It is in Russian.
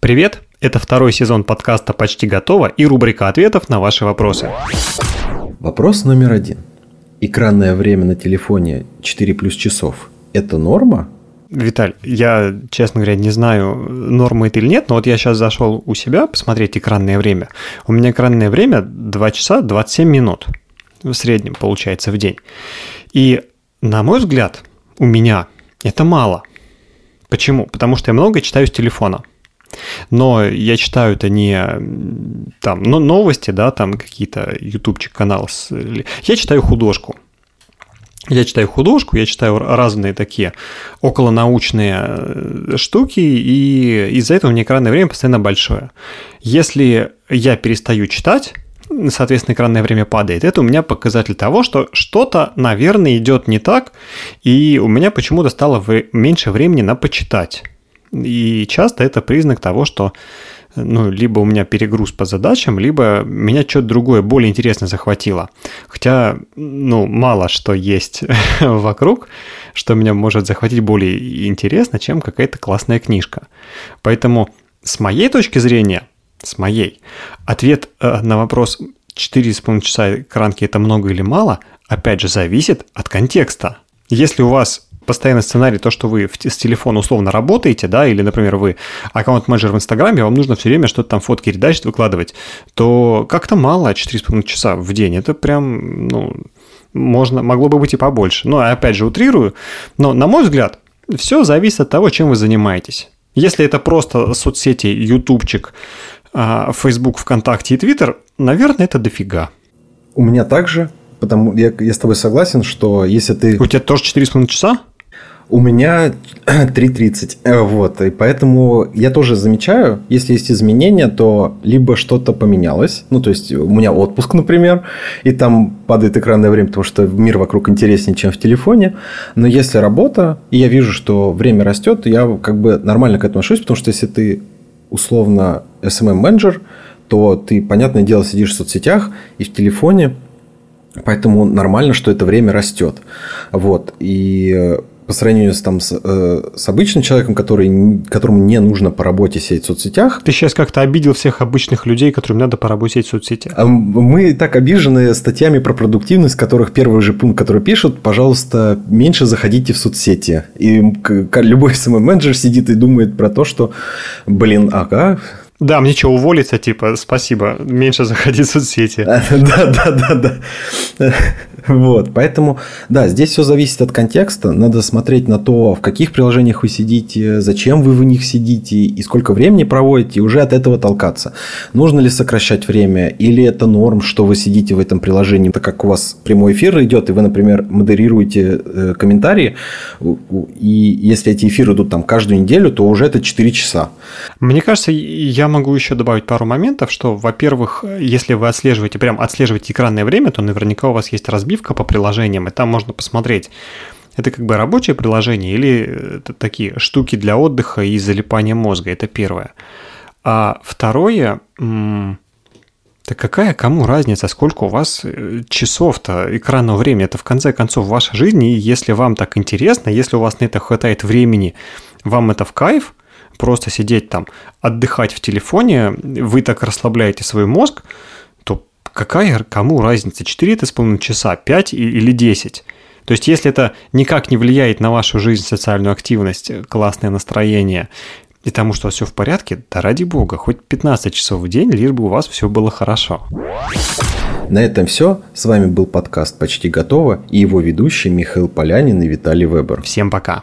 Привет! Это второй сезон подкаста «Почти готово» и рубрика ответов на ваши вопросы. Вопрос номер один. Экранное время на телефоне 4 плюс часов – это норма? Виталь, я, честно говоря, не знаю, норма это или нет, но вот я сейчас зашел у себя посмотреть экранное время. У меня экранное время 2 часа 27 минут в среднем получается в день. И, на мой взгляд, у меня это мало. Почему? Потому что я много читаю с телефона. Но я читаю это не там но новости, да, там какие-то ютубчик канал. Я читаю художку. Я читаю художку, я читаю разные такие околонаучные э, штуки, и из-за этого у меня экранное время постоянно большое. Если я перестаю читать, соответственно, экранное время падает. Это у меня показатель того, что что-то, наверное, идет не так, и у меня почему-то стало меньше времени на почитать. И часто это признак того, что ну, либо у меня перегруз по задачам, либо меня что-то другое, более интересное захватило. Хотя, ну, мало что есть вокруг, что меня может захватить более интересно, чем какая-то классная книжка. Поэтому с моей точки зрения, с моей, ответ э, на вопрос 4,5 часа экранки это много или мало, опять же, зависит от контекста. Если у вас постоянный сценарий, то, что вы с телефона условно работаете, да, или, например, вы аккаунт-менеджер в Инстаграме, вам нужно все время что-то там фотки редачить, выкладывать, то как-то мало 4,5 часа в день. Это прям, ну, можно, могло бы быть и побольше. Но, опять же, утрирую. Но, на мой взгляд, все зависит от того, чем вы занимаетесь. Если это просто соцсети, ютубчик, а, Facebook, ВКонтакте и Твиттер, наверное, это дофига. У меня также, потому я, я с тобой согласен, что если ты... У тебя тоже 4,5 часа? У меня 3.30. Э, вот. И поэтому я тоже замечаю, если есть изменения, то либо что-то поменялось. Ну, то есть, у меня отпуск, например, и там падает экранное время, потому что мир вокруг интереснее, чем в телефоне. Но если работа, и я вижу, что время растет, я как бы нормально к этому отношусь, потому что если ты условно SMM-менеджер, то ты, понятное дело, сидишь в соцсетях и в телефоне, поэтому нормально, что это время растет. Вот. И э, по сравнению с, там, с, э, с обычным человеком, который, которому не нужно по работе сидеть в соцсетях. Ты сейчас как-то обидел всех обычных людей, которым надо по работе сидеть в соцсетях. Мы так обижены статьями про продуктивность, которых первый же пункт, который пишут, пожалуйста, меньше заходите в соцсети. И любой самый менеджер сидит и думает про то, что, блин, ага, да, мне что, уволиться, типа, спасибо, меньше заходить в соцсети. Да, да, да, да. Вот, поэтому, да, здесь все зависит от контекста. Надо смотреть на то, в каких приложениях вы сидите, зачем вы в них сидите и сколько времени проводите, и уже от этого толкаться. Нужно ли сокращать время, или это норм, что вы сидите в этом приложении, так как у вас прямой эфир идет, и вы, например, модерируете э, комментарии, и если эти эфиры идут там каждую неделю, то уже это 4 часа. Мне кажется, я могу еще добавить пару моментов, что, во-первых, если вы отслеживаете, прям отслеживаете экранное время, то наверняка у вас есть разбивка по приложениям, и там можно посмотреть, это как бы рабочее приложение или это такие штуки для отдыха и залипания мозга, это первое. А второе, да какая кому разница, сколько у вас э, часов-то экранного времени? Это в конце концов ваша жизнь, и если вам так интересно, если у вас на это хватает времени, вам это в кайф, просто сидеть там, отдыхать в телефоне, вы так расслабляете свой мозг, какая кому разница, 4 это с половиной часа, 5 или 10? То есть, если это никак не влияет на вашу жизнь, социальную активность, классное настроение, и тому, что все в порядке, да ради бога, хоть 15 часов в день, лишь бы у вас все было хорошо. На этом все. С вами был подкаст «Почти готово» и его ведущие Михаил Полянин и Виталий Вебер. Всем пока.